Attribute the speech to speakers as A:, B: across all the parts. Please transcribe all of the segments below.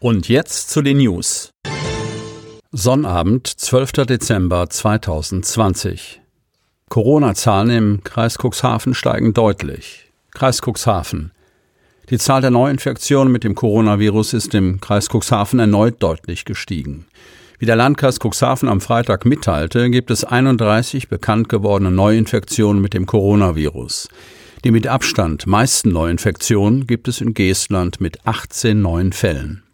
A: Und jetzt zu den News. Sonnabend, 12. Dezember 2020. Corona-Zahlen im Kreis Cuxhaven steigen deutlich. Kreis Cuxhaven. Die Zahl der Neuinfektionen mit dem Coronavirus ist im Kreis Cuxhaven erneut deutlich gestiegen. Wie der Landkreis Cuxhaven am Freitag mitteilte, gibt es 31 bekannt gewordene Neuinfektionen mit dem Coronavirus. Die mit Abstand meisten Neuinfektionen gibt es in Geestland mit 18 neuen Fällen.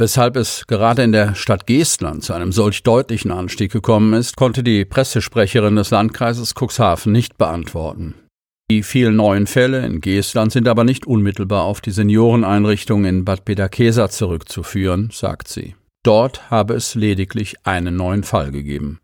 A: Weshalb es gerade in der Stadt Geestland zu einem solch deutlichen Anstieg gekommen ist, konnte die Pressesprecherin des Landkreises Cuxhaven nicht beantworten. Die vielen neuen Fälle in Geestland sind aber nicht unmittelbar auf die Senioreneinrichtung in Bad Peterkesa zurückzuführen, sagt sie. Dort habe es lediglich einen neuen Fall gegeben.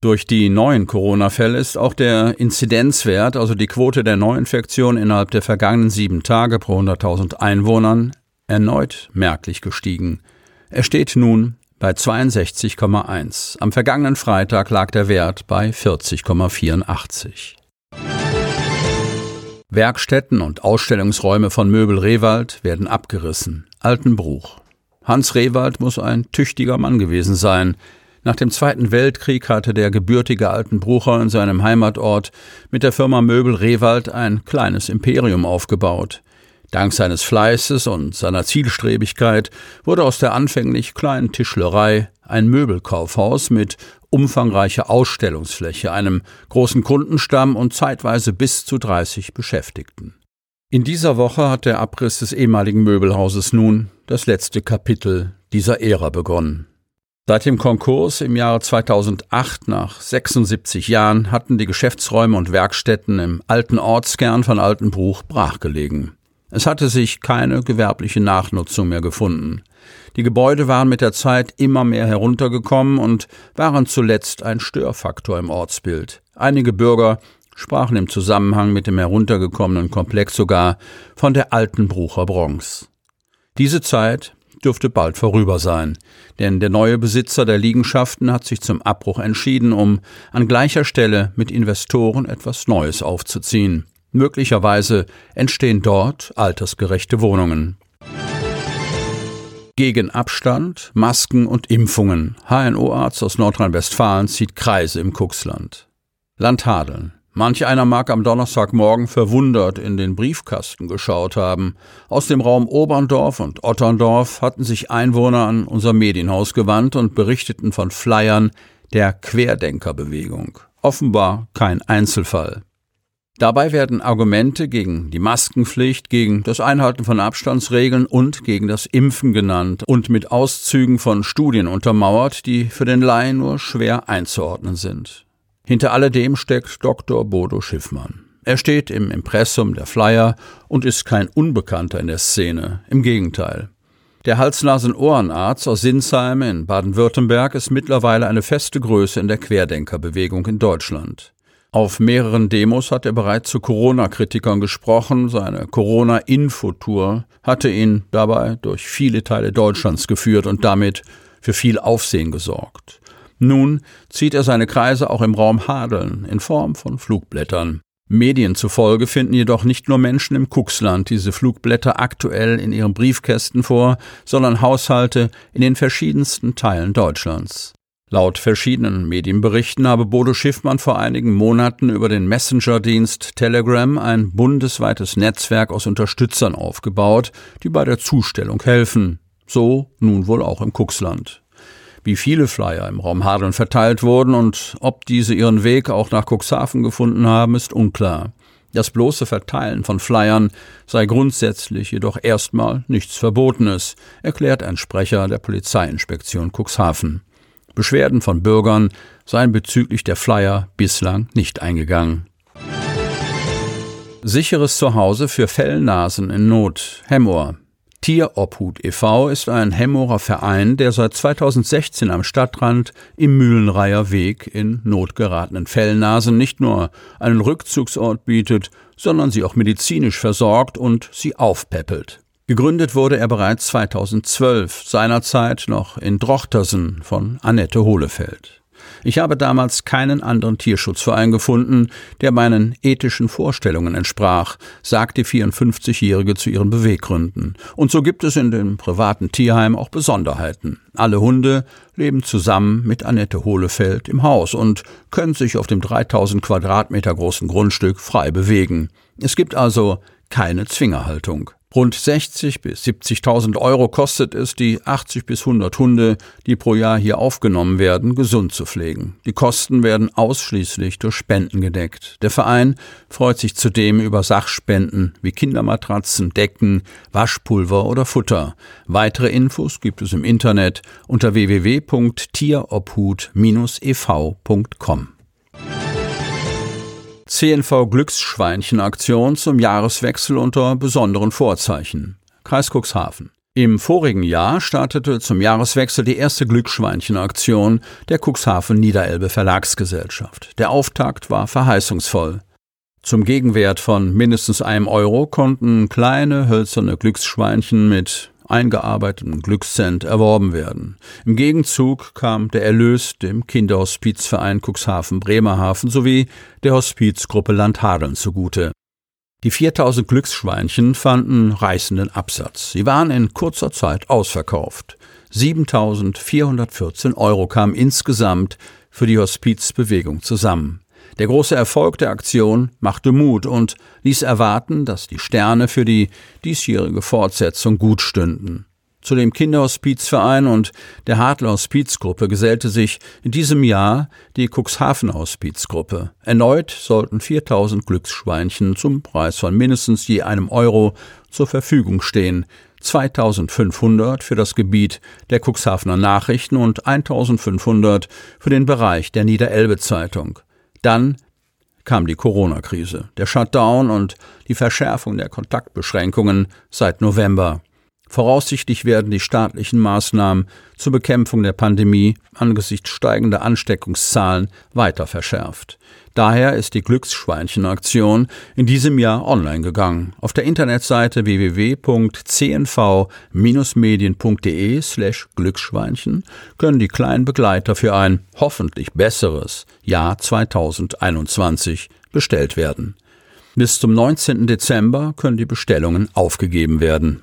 A: Durch die neuen Corona-Fälle ist auch der Inzidenzwert, also die Quote der Neuinfektion innerhalb der vergangenen sieben Tage pro 100.000 Einwohnern, erneut merklich gestiegen. Er steht nun bei 62,1. Am vergangenen Freitag lag der Wert bei 40,84. Werkstätten und Ausstellungsräume von Möbel Rewald werden abgerissen. Altenbruch. Hans Rewald muss ein tüchtiger Mann gewesen sein. Nach dem Zweiten Weltkrieg hatte der gebürtige Altenbrucher in seinem Heimatort mit der Firma Möbel Rewald ein kleines Imperium aufgebaut. Dank seines Fleißes und seiner Zielstrebigkeit wurde aus der anfänglich kleinen Tischlerei ein Möbelkaufhaus mit umfangreicher Ausstellungsfläche, einem großen Kundenstamm und zeitweise bis zu 30 Beschäftigten. In dieser Woche hat der Abriss des ehemaligen Möbelhauses nun das letzte Kapitel dieser Ära begonnen. Seit dem Konkurs im Jahre 2008 nach 76 Jahren hatten die Geschäftsräume und Werkstätten im alten Ortskern von Altenbruch brachgelegen. Es hatte sich keine gewerbliche Nachnutzung mehr gefunden. Die Gebäude waren mit der Zeit immer mehr heruntergekommen und waren zuletzt ein Störfaktor im Ortsbild. Einige Bürger sprachen im Zusammenhang mit dem heruntergekommenen Komplex sogar von der alten Brucher Bronx. Diese Zeit dürfte bald vorüber sein, denn der neue Besitzer der Liegenschaften hat sich zum Abbruch entschieden, um an gleicher Stelle mit Investoren etwas Neues aufzuziehen. Möglicherweise entstehen dort altersgerechte Wohnungen. Gegen Abstand, Masken und Impfungen. HNO-Arzt aus Nordrhein-Westfalen zieht Kreise im Kuxland. Landhadeln. Manch einer mag am Donnerstagmorgen verwundert in den Briefkasten geschaut haben. Aus dem Raum Oberndorf und Otterndorf hatten sich Einwohner an unser Medienhaus gewandt und berichteten von Flyern der Querdenkerbewegung. Offenbar kein Einzelfall. Dabei werden Argumente gegen die Maskenpflicht, gegen das Einhalten von Abstandsregeln und gegen das Impfen genannt und mit Auszügen von Studien untermauert, die für den Laien nur schwer einzuordnen sind. Hinter alledem steckt Dr. Bodo Schiffmann. Er steht im Impressum der Flyer und ist kein Unbekannter in der Szene. Im Gegenteil. Der Hals-Nasen-Ohrenarzt aus Sinsheim in Baden-Württemberg ist mittlerweile eine feste Größe in der Querdenkerbewegung in Deutschland. Auf mehreren Demos hat er bereits zu Corona-Kritikern gesprochen. Seine Corona-Infotour hatte ihn dabei durch viele Teile Deutschlands geführt und damit für viel Aufsehen gesorgt. Nun zieht er seine Kreise auch im Raum Hadeln in Form von Flugblättern. Medien zufolge finden jedoch nicht nur Menschen im Kuxland diese Flugblätter aktuell in ihren Briefkästen vor, sondern Haushalte in den verschiedensten Teilen Deutschlands. Laut verschiedenen Medienberichten habe Bodo Schiffmann vor einigen Monaten über den Messenger-Dienst Telegram ein bundesweites Netzwerk aus Unterstützern aufgebaut, die bei der Zustellung helfen. So nun wohl auch im Kuxland. Wie viele Flyer im Raum Hadeln verteilt wurden und ob diese ihren Weg auch nach Cuxhaven gefunden haben, ist unklar. Das bloße Verteilen von Flyern sei grundsätzlich jedoch erstmal nichts Verbotenes, erklärt ein Sprecher der Polizeiinspektion Cuxhaven. Beschwerden von Bürgern seien bezüglich der Flyer bislang nicht eingegangen. Sicheres Zuhause für Fellnasen in Not, Hemmoor. Tierobhut e.V. ist ein Hemmorer Verein, der seit 2016 am Stadtrand im Mühlenreiher Weg in notgeratenen Fellnasen nicht nur einen Rückzugsort bietet, sondern sie auch medizinisch versorgt und sie aufpäppelt. Gegründet wurde er bereits 2012, seinerzeit noch in Drochtersen von Annette Hohlefeld. Ich habe damals keinen anderen Tierschutzverein gefunden, der meinen ethischen Vorstellungen entsprach, sagt die 54-Jährige zu ihren Beweggründen. Und so gibt es in dem privaten Tierheim auch Besonderheiten. Alle Hunde leben zusammen mit Annette Hohlefeld im Haus und können sich auf dem 3000 Quadratmeter großen Grundstück frei bewegen. Es gibt also keine Zwingerhaltung. Rund 60 bis 70.000 Euro kostet es, die 80 bis 100 Hunde, die pro Jahr hier aufgenommen werden, gesund zu pflegen. Die Kosten werden ausschließlich durch Spenden gedeckt. Der Verein freut sich zudem über Sachspenden wie Kindermatratzen, Decken, Waschpulver oder Futter. Weitere Infos gibt es im Internet unter www.tierophut-ev.com. CNV Glücksschweinchen-Aktion zum Jahreswechsel unter besonderen Vorzeichen. Kreis Cuxhaven. Im vorigen Jahr startete zum Jahreswechsel die erste Glücksschweinchen-Aktion der Cuxhaven Niederelbe Verlagsgesellschaft. Der Auftakt war verheißungsvoll. Zum Gegenwert von mindestens einem Euro konnten kleine hölzerne Glücksschweinchen mit eingearbeiteten Glückscent erworben werden. Im Gegenzug kam der Erlös dem Kinderhospizverein Cuxhaven Bremerhaven sowie der Hospizgruppe Landhadeln zugute. Die 4000 Glücksschweinchen fanden reißenden Absatz. Sie waren in kurzer Zeit ausverkauft. 7414 Euro kamen insgesamt für die Hospizbewegung zusammen. Der große Erfolg der Aktion machte Mut und ließ erwarten, dass die Sterne für die diesjährige Fortsetzung gut stünden. Zu dem Kinderhospizverein und der Hartler Hospizgruppe gesellte sich in diesem Jahr die Cuxhaven Hospizgruppe. Erneut sollten 4000 Glücksschweinchen zum Preis von mindestens je einem Euro zur Verfügung stehen. 2500 für das Gebiet der Cuxhavener Nachrichten und 1500 für den Bereich der Niederelbe Zeitung. Dann kam die Corona-Krise, der Shutdown und die Verschärfung der Kontaktbeschränkungen seit November. Voraussichtlich werden die staatlichen Maßnahmen zur Bekämpfung der Pandemie angesichts steigender Ansteckungszahlen weiter verschärft. Daher ist die Glücksschweinchen-Aktion in diesem Jahr online gegangen. Auf der Internetseite www.cnv-medien.de slash Glücksschweinchen können die kleinen Begleiter für ein hoffentlich besseres Jahr 2021 bestellt werden. Bis zum 19. Dezember können die Bestellungen aufgegeben werden.